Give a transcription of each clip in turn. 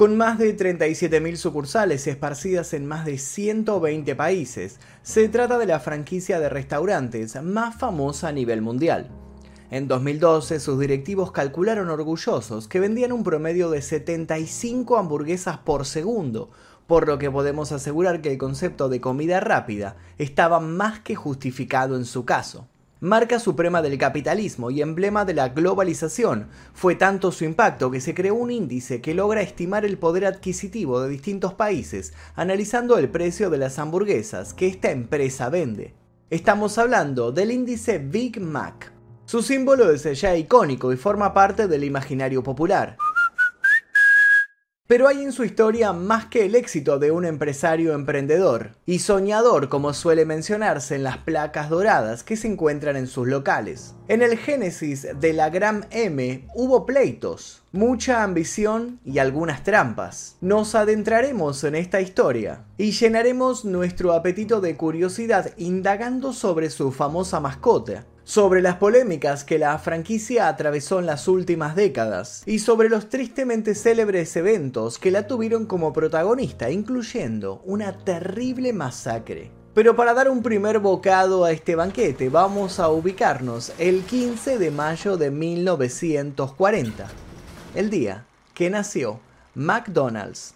Con más de 37.000 sucursales esparcidas en más de 120 países, se trata de la franquicia de restaurantes más famosa a nivel mundial. En 2012, sus directivos calcularon orgullosos que vendían un promedio de 75 hamburguesas por segundo, por lo que podemos asegurar que el concepto de comida rápida estaba más que justificado en su caso marca suprema del capitalismo y emblema de la globalización. Fue tanto su impacto que se creó un índice que logra estimar el poder adquisitivo de distintos países, analizando el precio de las hamburguesas que esta empresa vende. Estamos hablando del índice Big Mac. Su símbolo es ya icónico y forma parte del imaginario popular. Pero hay en su historia más que el éxito de un empresario emprendedor y soñador como suele mencionarse en las placas doradas que se encuentran en sus locales. En el génesis de la Gran M hubo pleitos, mucha ambición y algunas trampas. Nos adentraremos en esta historia y llenaremos nuestro apetito de curiosidad indagando sobre su famosa mascota, sobre las polémicas que la franquicia atravesó en las últimas décadas y sobre los tristemente célebres eventos que la tuvieron como protagonista, incluyendo una terrible masacre. Pero para dar un primer bocado a este banquete vamos a ubicarnos el 15 de mayo de 1940, el día que nació McDonald's.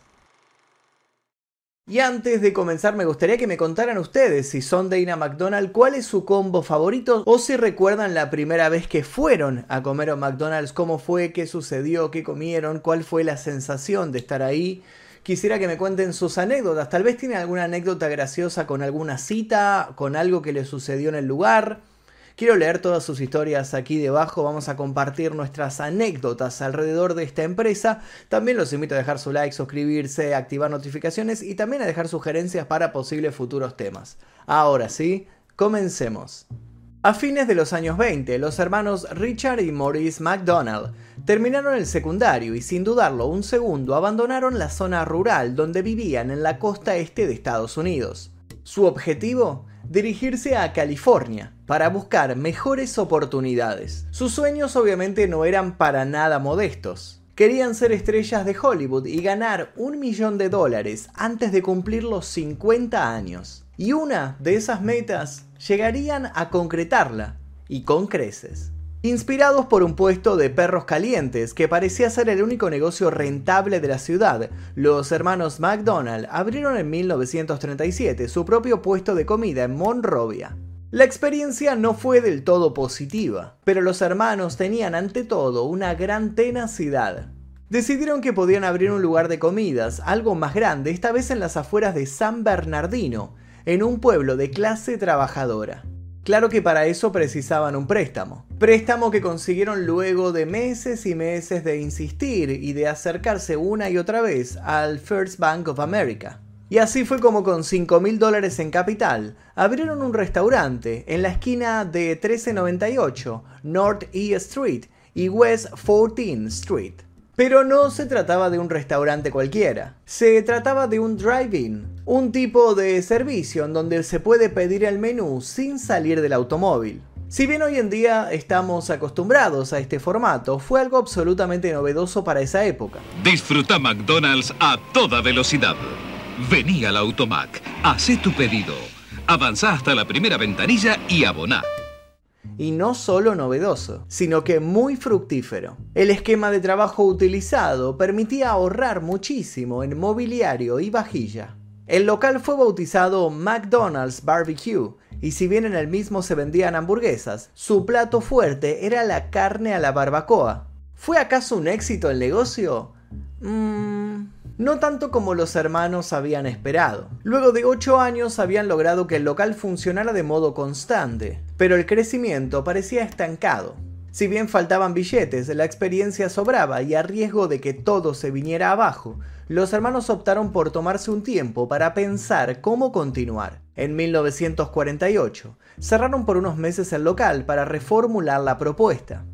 Y antes de comenzar me gustaría que me contaran ustedes si son de Ina McDonald cuál es su combo favorito o si recuerdan la primera vez que fueron a comer a McDonald's, cómo fue, qué sucedió, qué comieron, cuál fue la sensación de estar ahí. Quisiera que me cuenten sus anécdotas, tal vez tienen alguna anécdota graciosa con alguna cita, con algo que les sucedió en el lugar. Quiero leer todas sus historias aquí debajo, vamos a compartir nuestras anécdotas alrededor de esta empresa. También los invito a dejar su like, suscribirse, activar notificaciones y también a dejar sugerencias para posibles futuros temas. Ahora sí, comencemos. A fines de los años 20, los hermanos Richard y Maurice McDonald terminaron el secundario y sin dudarlo un segundo abandonaron la zona rural donde vivían en la costa este de Estados Unidos. Su objetivo dirigirse a California para buscar mejores oportunidades. Sus sueños obviamente no eran para nada modestos. Querían ser estrellas de Hollywood y ganar un millón de dólares antes de cumplir los 50 años. Y una de esas metas llegarían a concretarla, y con creces. Inspirados por un puesto de perros calientes que parecía ser el único negocio rentable de la ciudad, los hermanos McDonald abrieron en 1937 su propio puesto de comida en Monrovia. La experiencia no fue del todo positiva, pero los hermanos tenían ante todo una gran tenacidad. Decidieron que podían abrir un lugar de comidas, algo más grande, esta vez en las afueras de San Bernardino, en un pueblo de clase trabajadora. Claro que para eso precisaban un préstamo. Préstamo que consiguieron luego de meses y meses de insistir y de acercarse una y otra vez al First Bank of America. Y así fue como con 5 mil dólares en capital, abrieron un restaurante en la esquina de 1398 North E Street y West 14 Street. Pero no se trataba de un restaurante cualquiera, se trataba de un drive-in, un tipo de servicio en donde se puede pedir el menú sin salir del automóvil. Si bien hoy en día estamos acostumbrados a este formato, fue algo absolutamente novedoso para esa época. Disfruta McDonald's a toda velocidad. Vení al Automac, haz tu pedido, avanza hasta la primera ventanilla y aboná y no solo novedoso, sino que muy fructífero. El esquema de trabajo utilizado permitía ahorrar muchísimo en mobiliario y vajilla. El local fue bautizado McDonald's Barbecue, y si bien en el mismo se vendían hamburguesas, su plato fuerte era la carne a la barbacoa. ¿Fue acaso un éxito el negocio? Mmm no tanto como los hermanos habían esperado. Luego de 8 años habían logrado que el local funcionara de modo constante, pero el crecimiento parecía estancado. Si bien faltaban billetes, la experiencia sobraba y a riesgo de que todo se viniera abajo, los hermanos optaron por tomarse un tiempo para pensar cómo continuar. En 1948, cerraron por unos meses el local para reformular la propuesta.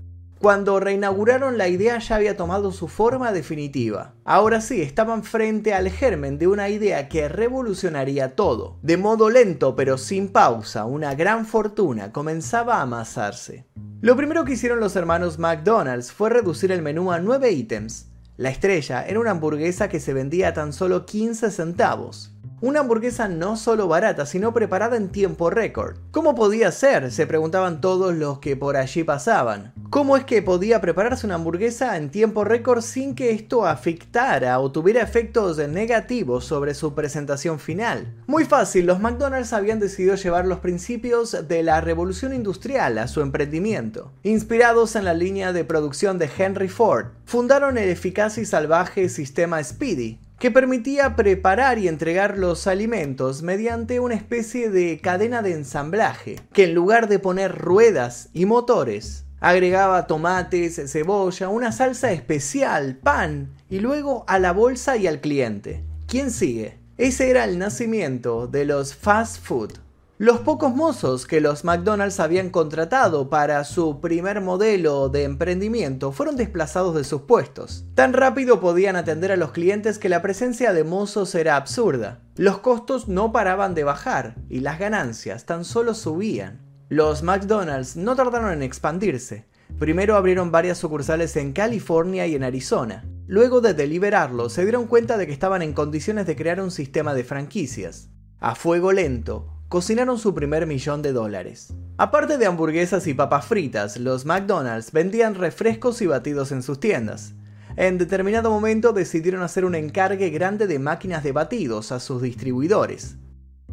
Cuando reinauguraron la idea ya había tomado su forma definitiva. Ahora sí, estaban frente al germen de una idea que revolucionaría todo. De modo lento pero sin pausa, una gran fortuna comenzaba a amasarse. Lo primero que hicieron los hermanos McDonald's fue reducir el menú a 9 ítems. La estrella era una hamburguesa que se vendía a tan solo 15 centavos. Una hamburguesa no solo barata, sino preparada en tiempo récord. ¿Cómo podía ser? Se preguntaban todos los que por allí pasaban. ¿Cómo es que podía prepararse una hamburguesa en tiempo récord sin que esto afectara o tuviera efectos negativos sobre su presentación final? Muy fácil, los McDonald's habían decidido llevar los principios de la revolución industrial a su emprendimiento. Inspirados en la línea de producción de Henry Ford, fundaron el eficaz y salvaje sistema Speedy, que permitía preparar y entregar los alimentos mediante una especie de cadena de ensamblaje, que en lugar de poner ruedas y motores, agregaba tomates, cebolla, una salsa especial, pan y luego a la bolsa y al cliente. ¿Quién sigue? Ese era el nacimiento de los fast food. Los pocos mozos que los McDonald's habían contratado para su primer modelo de emprendimiento fueron desplazados de sus puestos. Tan rápido podían atender a los clientes que la presencia de mozos era absurda. Los costos no paraban de bajar y las ganancias tan solo subían. Los McDonald's no tardaron en expandirse. Primero abrieron varias sucursales en California y en Arizona. Luego de deliberarlo, se dieron cuenta de que estaban en condiciones de crear un sistema de franquicias. A fuego lento, cocinaron su primer millón de dólares. Aparte de hamburguesas y papas fritas, los McDonald's vendían refrescos y batidos en sus tiendas. En determinado momento decidieron hacer un encargue grande de máquinas de batidos a sus distribuidores.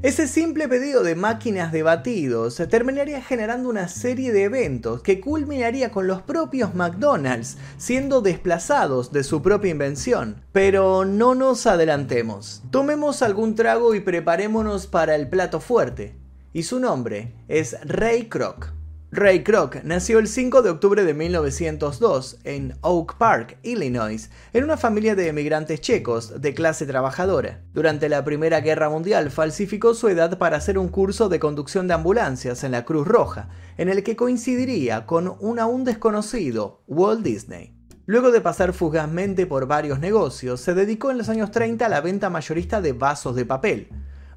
Ese simple pedido de máquinas de batidos terminaría generando una serie de eventos que culminaría con los propios McDonald's siendo desplazados de su propia invención. Pero no nos adelantemos. Tomemos algún trago y preparémonos para el plato fuerte. Y su nombre es Ray Kroc. Ray Kroc nació el 5 de octubre de 1902 en Oak Park, Illinois, en una familia de emigrantes checos de clase trabajadora. Durante la Primera Guerra Mundial falsificó su edad para hacer un curso de conducción de ambulancias en la Cruz Roja, en el que coincidiría con un aún desconocido Walt Disney. Luego de pasar fugazmente por varios negocios, se dedicó en los años 30 a la venta mayorista de vasos de papel.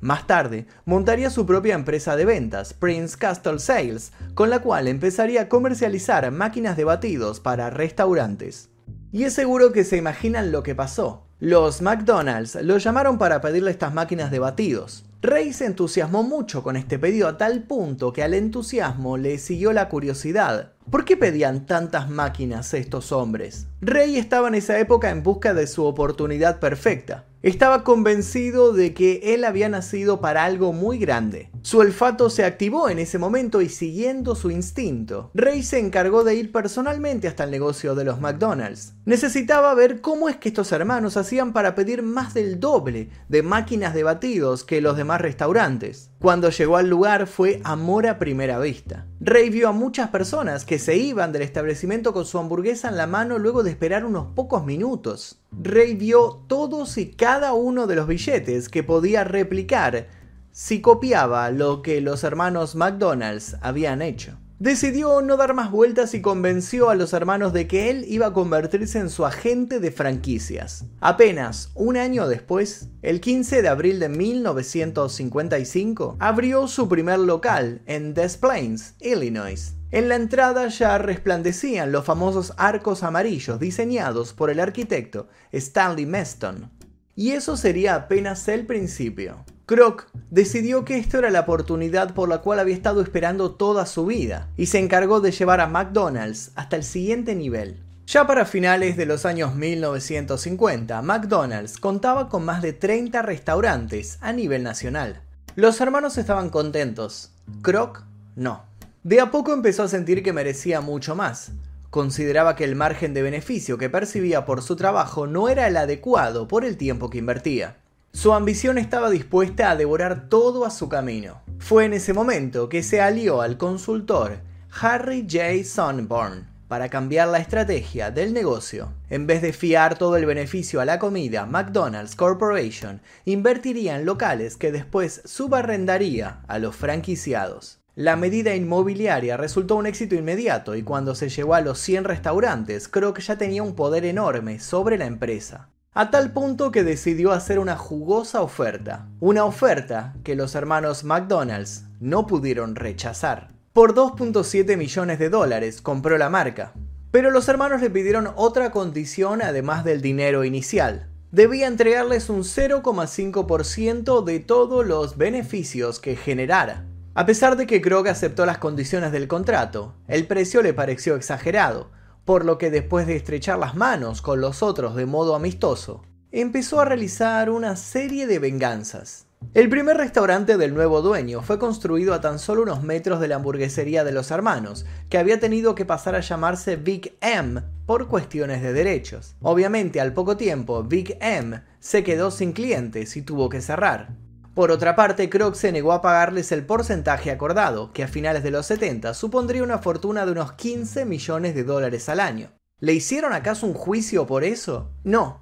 Más tarde, montaría su propia empresa de ventas, Prince Castle Sales, con la cual empezaría a comercializar máquinas de batidos para restaurantes. Y es seguro que se imaginan lo que pasó. Los McDonald's lo llamaron para pedirle estas máquinas de batidos. Rey se entusiasmó mucho con este pedido a tal punto que al entusiasmo le siguió la curiosidad. ¿Por qué pedían tantas máquinas estos hombres? Rey estaba en esa época en busca de su oportunidad perfecta. Estaba convencido de que él había nacido para algo muy grande. Su olfato se activó en ese momento y siguiendo su instinto, Rey se encargó de ir personalmente hasta el negocio de los McDonald's. Necesitaba ver cómo es que estos hermanos hacían para pedir más del doble de máquinas de batidos que los demás restaurantes. Cuando llegó al lugar fue amor a primera vista. Rey vio a muchas personas que se iban del establecimiento con su hamburguesa en la mano luego de esperar unos pocos minutos. Rey vio todos y cada uno de los billetes que podía replicar si copiaba lo que los hermanos McDonald's habían hecho. Decidió no dar más vueltas y convenció a los hermanos de que él iba a convertirse en su agente de franquicias. Apenas un año después, el 15 de abril de 1955, abrió su primer local en Des Plaines, Illinois. En la entrada ya resplandecían los famosos arcos amarillos diseñados por el arquitecto Stanley Meston. Y eso sería apenas el principio. Kroc decidió que esto era la oportunidad por la cual había estado esperando toda su vida y se encargó de llevar a McDonald's hasta el siguiente nivel. Ya para finales de los años 1950, McDonald's contaba con más de 30 restaurantes a nivel nacional. Los hermanos estaban contentos, Kroc no. De a poco empezó a sentir que merecía mucho más. Consideraba que el margen de beneficio que percibía por su trabajo no era el adecuado por el tiempo que invertía. Su ambición estaba dispuesta a devorar todo a su camino. Fue en ese momento que se alió al consultor Harry J. Sonborn para cambiar la estrategia del negocio. En vez de fiar todo el beneficio a la comida, McDonald's Corporation invertiría en locales que después subarrendaría a los franquiciados. La medida inmobiliaria resultó un éxito inmediato y cuando se llegó a los 100 restaurantes, que ya tenía un poder enorme sobre la empresa a tal punto que decidió hacer una jugosa oferta, una oferta que los hermanos McDonald's no pudieron rechazar. Por 2.7 millones de dólares compró la marca. Pero los hermanos le pidieron otra condición además del dinero inicial. Debía entregarles un 0,5% de todos los beneficios que generara. A pesar de que Krog aceptó las condiciones del contrato, el precio le pareció exagerado, por lo que después de estrechar las manos con los otros de modo amistoso, empezó a realizar una serie de venganzas. El primer restaurante del nuevo dueño fue construido a tan solo unos metros de la hamburguesería de los hermanos, que había tenido que pasar a llamarse Big M por cuestiones de derechos. Obviamente, al poco tiempo, Big M se quedó sin clientes y tuvo que cerrar. Por otra parte, Kroc se negó a pagarles el porcentaje acordado, que a finales de los 70 supondría una fortuna de unos 15 millones de dólares al año. ¿Le hicieron acaso un juicio por eso? No,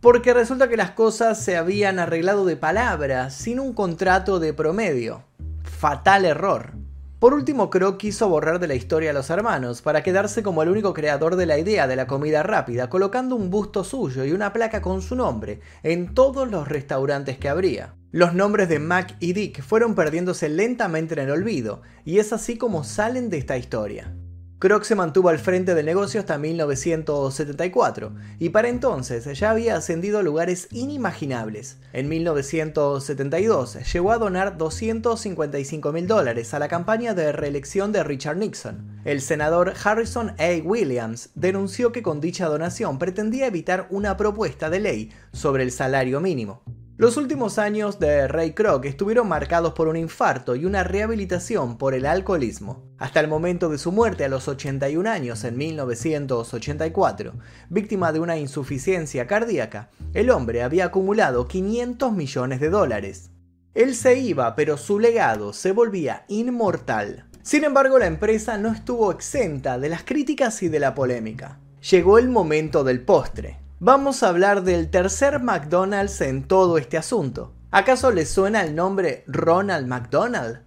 porque resulta que las cosas se habían arreglado de palabra, sin un contrato de promedio. Fatal error. Por último, Kroc quiso borrar de la historia a los hermanos para quedarse como el único creador de la idea de la comida rápida, colocando un busto suyo y una placa con su nombre en todos los restaurantes que habría. Los nombres de Mac y Dick fueron perdiéndose lentamente en el olvido, y es así como salen de esta historia. Kroc se mantuvo al frente del negocio hasta 1974 y para entonces ya había ascendido a lugares inimaginables. En 1972 llegó a donar 255 mil dólares a la campaña de reelección de Richard Nixon. El senador Harrison A. Williams denunció que con dicha donación pretendía evitar una propuesta de ley sobre el salario mínimo. Los últimos años de Ray Kroc estuvieron marcados por un infarto y una rehabilitación por el alcoholismo. Hasta el momento de su muerte a los 81 años en 1984, víctima de una insuficiencia cardíaca, el hombre había acumulado 500 millones de dólares. Él se iba, pero su legado se volvía inmortal. Sin embargo, la empresa no estuvo exenta de las críticas y de la polémica. Llegó el momento del postre vamos a hablar del tercer McDonald's en todo este asunto. ¿Acaso le suena el nombre Ronald McDonald?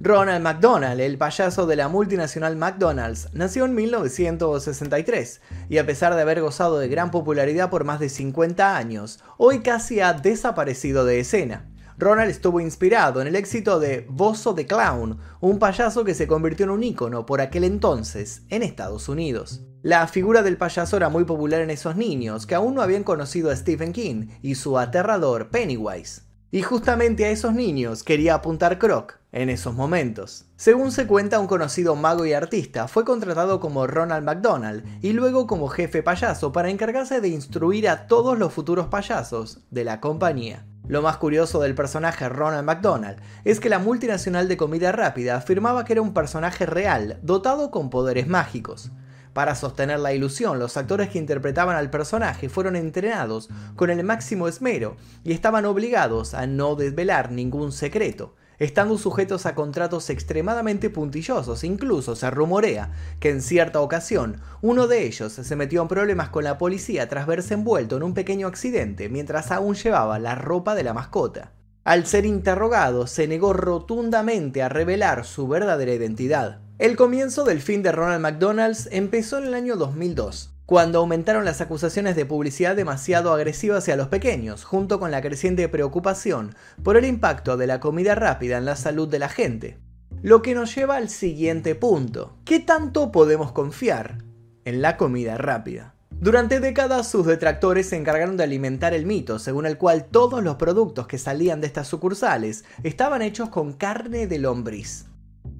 Ronald McDonald, el payaso de la multinacional McDonald's, nació en 1963 y a pesar de haber gozado de gran popularidad por más de 50 años, hoy casi ha desaparecido de escena. Ronald estuvo inspirado en el éxito de Bozo the Clown, un payaso que se convirtió en un ícono por aquel entonces en Estados Unidos. La figura del payaso era muy popular en esos niños que aún no habían conocido a Stephen King y su aterrador Pennywise. Y justamente a esos niños quería apuntar Croc en esos momentos. Según se cuenta, un conocido mago y artista fue contratado como Ronald McDonald y luego como jefe payaso para encargarse de instruir a todos los futuros payasos de la compañía. Lo más curioso del personaje Ronald McDonald es que la multinacional de comida rápida afirmaba que era un personaje real, dotado con poderes mágicos. Para sostener la ilusión, los actores que interpretaban al personaje fueron entrenados con el máximo esmero y estaban obligados a no desvelar ningún secreto, estando sujetos a contratos extremadamente puntillosos. Incluso se rumorea que en cierta ocasión uno de ellos se metió en problemas con la policía tras verse envuelto en un pequeño accidente mientras aún llevaba la ropa de la mascota. Al ser interrogado, se negó rotundamente a revelar su verdadera identidad. El comienzo del fin de Ronald McDonald's empezó en el año 2002 cuando aumentaron las acusaciones de publicidad demasiado agresiva hacia los pequeños, junto con la creciente preocupación por el impacto de la comida rápida en la salud de la gente. Lo que nos lleva al siguiente punto. ¿Qué tanto podemos confiar en la comida rápida? Durante décadas sus detractores se encargaron de alimentar el mito según el cual todos los productos que salían de estas sucursales estaban hechos con carne de lombriz.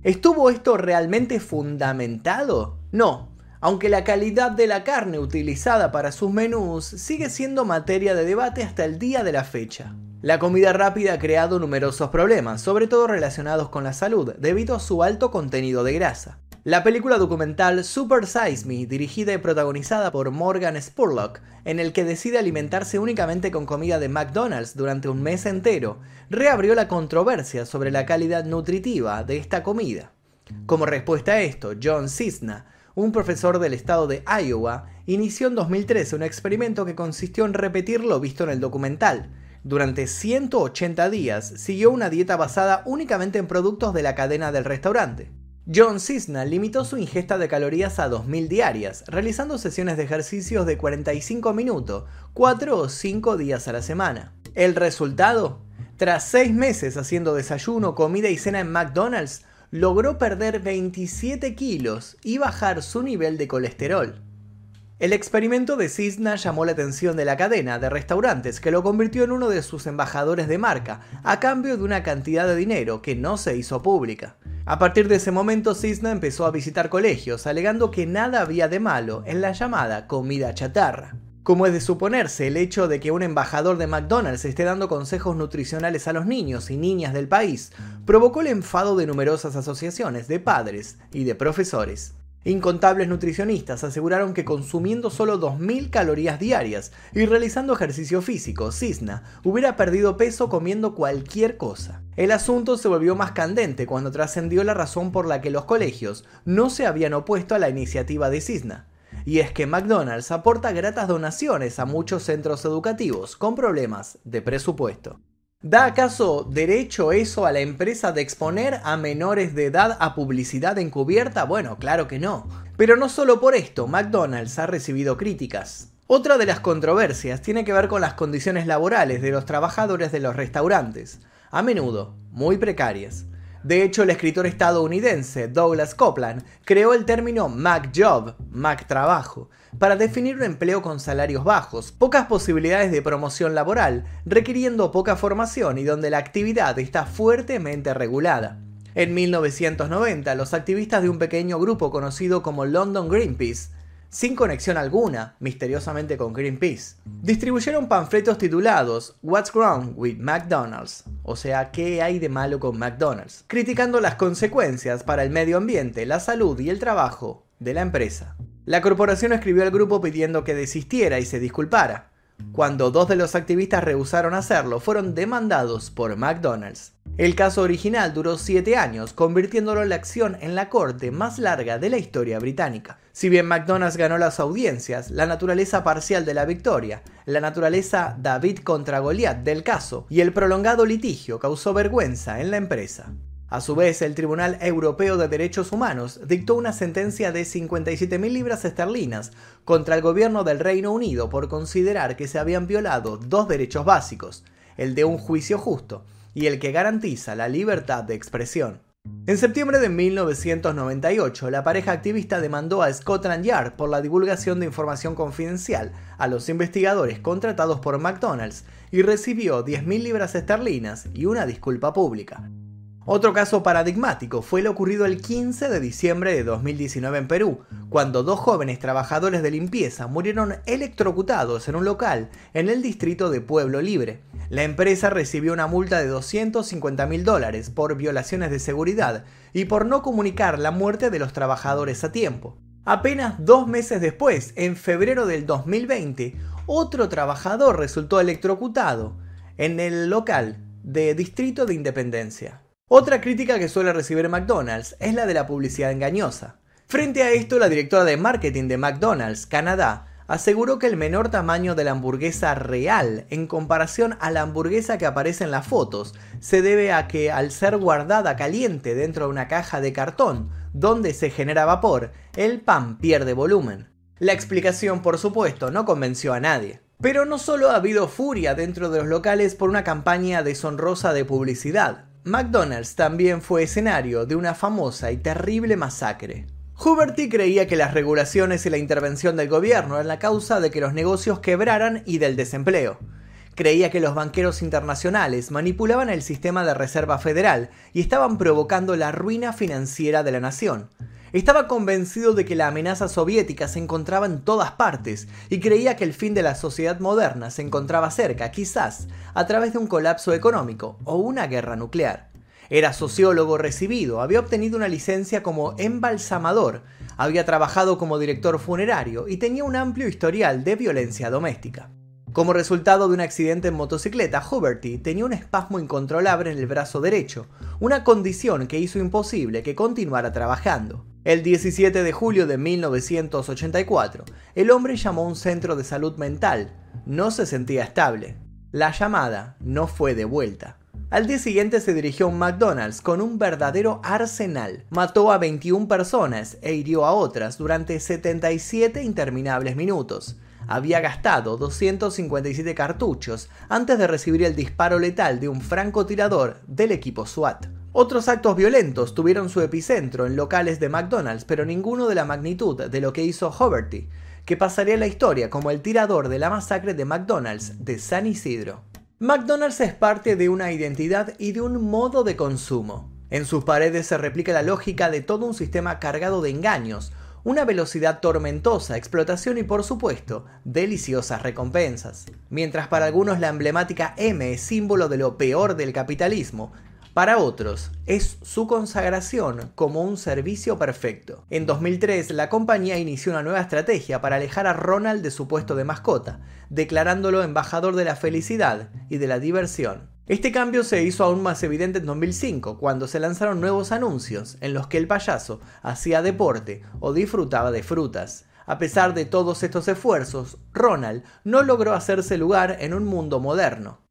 ¿Estuvo esto realmente fundamentado? No, aunque la calidad de la carne utilizada para sus menús sigue siendo materia de debate hasta el día de la fecha. La comida rápida ha creado numerosos problemas, sobre todo relacionados con la salud, debido a su alto contenido de grasa. La película documental Super Size Me, dirigida y protagonizada por Morgan Spurlock, en el que decide alimentarse únicamente con comida de McDonald's durante un mes entero, reabrió la controversia sobre la calidad nutritiva de esta comida. Como respuesta a esto, John Cisna, un profesor del estado de Iowa inició en 2013 un experimento que consistió en repetir lo visto en el documental. Durante 180 días siguió una dieta basada únicamente en productos de la cadena del restaurante. John Cisna limitó su ingesta de calorías a 2.000 diarias, realizando sesiones de ejercicios de 45 minutos, 4 o 5 días a la semana. ¿El resultado? Tras 6 meses haciendo desayuno, comida y cena en McDonald's, logró perder 27 kilos y bajar su nivel de colesterol. El experimento de Cisna llamó la atención de la cadena de restaurantes que lo convirtió en uno de sus embajadores de marca, a cambio de una cantidad de dinero que no se hizo pública. A partir de ese momento Cisna empezó a visitar colegios, alegando que nada había de malo en la llamada comida chatarra. Como es de suponerse, el hecho de que un embajador de McDonald's esté dando consejos nutricionales a los niños y niñas del país provocó el enfado de numerosas asociaciones de padres y de profesores. Incontables nutricionistas aseguraron que consumiendo solo 2.000 calorías diarias y realizando ejercicio físico, Cisna hubiera perdido peso comiendo cualquier cosa. El asunto se volvió más candente cuando trascendió la razón por la que los colegios no se habían opuesto a la iniciativa de Cisna. Y es que McDonald's aporta gratas donaciones a muchos centros educativos con problemas de presupuesto. ¿Da acaso derecho eso a la empresa de exponer a menores de edad a publicidad encubierta? Bueno, claro que no. Pero no solo por esto, McDonald's ha recibido críticas. Otra de las controversias tiene que ver con las condiciones laborales de los trabajadores de los restaurantes, a menudo muy precarias. De hecho, el escritor estadounidense Douglas Copeland creó el término MacJob, Mac Trabajo, para definir un empleo con salarios bajos, pocas posibilidades de promoción laboral, requiriendo poca formación y donde la actividad está fuertemente regulada. En 1990, los activistas de un pequeño grupo conocido como London Greenpeace sin conexión alguna, misteriosamente con Greenpeace. Distribuyeron panfletos titulados What's Wrong with McDonald's? O sea, ¿qué hay de malo con McDonald's? Criticando las consecuencias para el medio ambiente, la salud y el trabajo de la empresa. La corporación escribió al grupo pidiendo que desistiera y se disculpara. Cuando dos de los activistas rehusaron hacerlo, fueron demandados por McDonald's. El caso original duró siete años, convirtiéndolo en la acción en la corte más larga de la historia británica. Si bien McDonald's ganó las audiencias, la naturaleza parcial de la victoria, la naturaleza David contra Goliat del caso y el prolongado litigio causó vergüenza en la empresa. A su vez, el Tribunal Europeo de Derechos Humanos dictó una sentencia de 57.000 libras esterlinas contra el gobierno del Reino Unido por considerar que se habían violado dos derechos básicos, el de un juicio justo y el que garantiza la libertad de expresión. En septiembre de 1998, la pareja activista demandó a Scotland Yard por la divulgación de información confidencial a los investigadores contratados por McDonald's y recibió 10.000 libras esterlinas y una disculpa pública. Otro caso paradigmático fue lo ocurrido el 15 de diciembre de 2019 en Perú, cuando dos jóvenes trabajadores de limpieza murieron electrocutados en un local en el distrito de Pueblo Libre. La empresa recibió una multa de 250 mil dólares por violaciones de seguridad y por no comunicar la muerte de los trabajadores a tiempo. Apenas dos meses después, en febrero del 2020, otro trabajador resultó electrocutado en el local de Distrito de Independencia. Otra crítica que suele recibir McDonald's es la de la publicidad engañosa. Frente a esto, la directora de marketing de McDonald's Canadá aseguró que el menor tamaño de la hamburguesa real en comparación a la hamburguesa que aparece en las fotos se debe a que al ser guardada caliente dentro de una caja de cartón donde se genera vapor, el pan pierde volumen. La explicación, por supuesto, no convenció a nadie. Pero no solo ha habido furia dentro de los locales por una campaña deshonrosa de publicidad. McDonald's también fue escenario de una famosa y terrible masacre. Huberty creía que las regulaciones y la intervención del gobierno eran la causa de que los negocios quebraran y del desempleo. Creía que los banqueros internacionales manipulaban el sistema de reserva federal y estaban provocando la ruina financiera de la nación. Estaba convencido de que la amenaza soviética se encontraba en todas partes y creía que el fin de la sociedad moderna se encontraba cerca, quizás, a través de un colapso económico o una guerra nuclear. Era sociólogo recibido, había obtenido una licencia como embalsamador, había trabajado como director funerario y tenía un amplio historial de violencia doméstica. Como resultado de un accidente en motocicleta, Huberty tenía un espasmo incontrolable en el brazo derecho, una condición que hizo imposible que continuara trabajando. El 17 de julio de 1984, el hombre llamó a un centro de salud mental. No se sentía estable. La llamada no fue de vuelta. Al día siguiente se dirigió a un McDonald's con un verdadero arsenal. Mató a 21 personas e hirió a otras durante 77 interminables minutos. Había gastado 257 cartuchos antes de recibir el disparo letal de un francotirador del equipo SWAT. Otros actos violentos tuvieron su epicentro en locales de McDonald's, pero ninguno de la magnitud de lo que hizo Hoverty, que pasaría a la historia como el tirador de la masacre de McDonald's de San Isidro. McDonald's es parte de una identidad y de un modo de consumo. En sus paredes se replica la lógica de todo un sistema cargado de engaños, una velocidad tormentosa, explotación y por supuesto, deliciosas recompensas. Mientras para algunos la emblemática M es símbolo de lo peor del capitalismo, para otros, es su consagración como un servicio perfecto. En 2003, la compañía inició una nueva estrategia para alejar a Ronald de su puesto de mascota, declarándolo embajador de la felicidad y de la diversión. Este cambio se hizo aún más evidente en 2005, cuando se lanzaron nuevos anuncios en los que el payaso hacía deporte o disfrutaba de frutas. A pesar de todos estos esfuerzos, Ronald no logró hacerse lugar en un mundo moderno.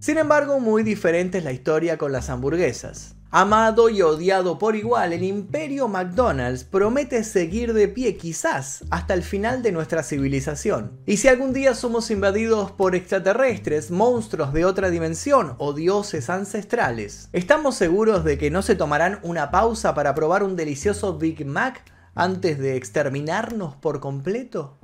Sin embargo, muy diferente es la historia con las hamburguesas. Amado y odiado por igual, el imperio McDonald's promete seguir de pie quizás hasta el final de nuestra civilización. Y si algún día somos invadidos por extraterrestres, monstruos de otra dimensión o dioses ancestrales, ¿estamos seguros de que no se tomarán una pausa para probar un delicioso Big Mac antes de exterminarnos por completo?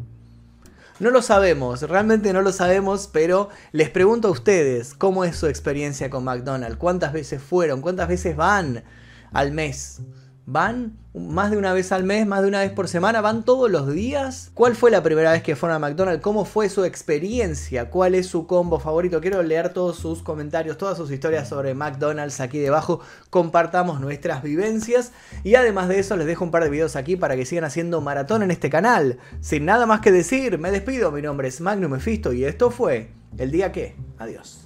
No lo sabemos, realmente no lo sabemos, pero les pregunto a ustedes cómo es su experiencia con McDonald's, cuántas veces fueron, cuántas veces van al mes. ¿Van más de una vez al mes, más de una vez por semana? ¿Van todos los días? ¿Cuál fue la primera vez que fueron a McDonald's? ¿Cómo fue su experiencia? ¿Cuál es su combo favorito? Quiero leer todos sus comentarios, todas sus historias sobre McDonald's aquí debajo. Compartamos nuestras vivencias. Y además de eso les dejo un par de videos aquí para que sigan haciendo maratón en este canal. Sin nada más que decir, me despido. Mi nombre es Magnum Mephisto y esto fue El Día Que. Adiós.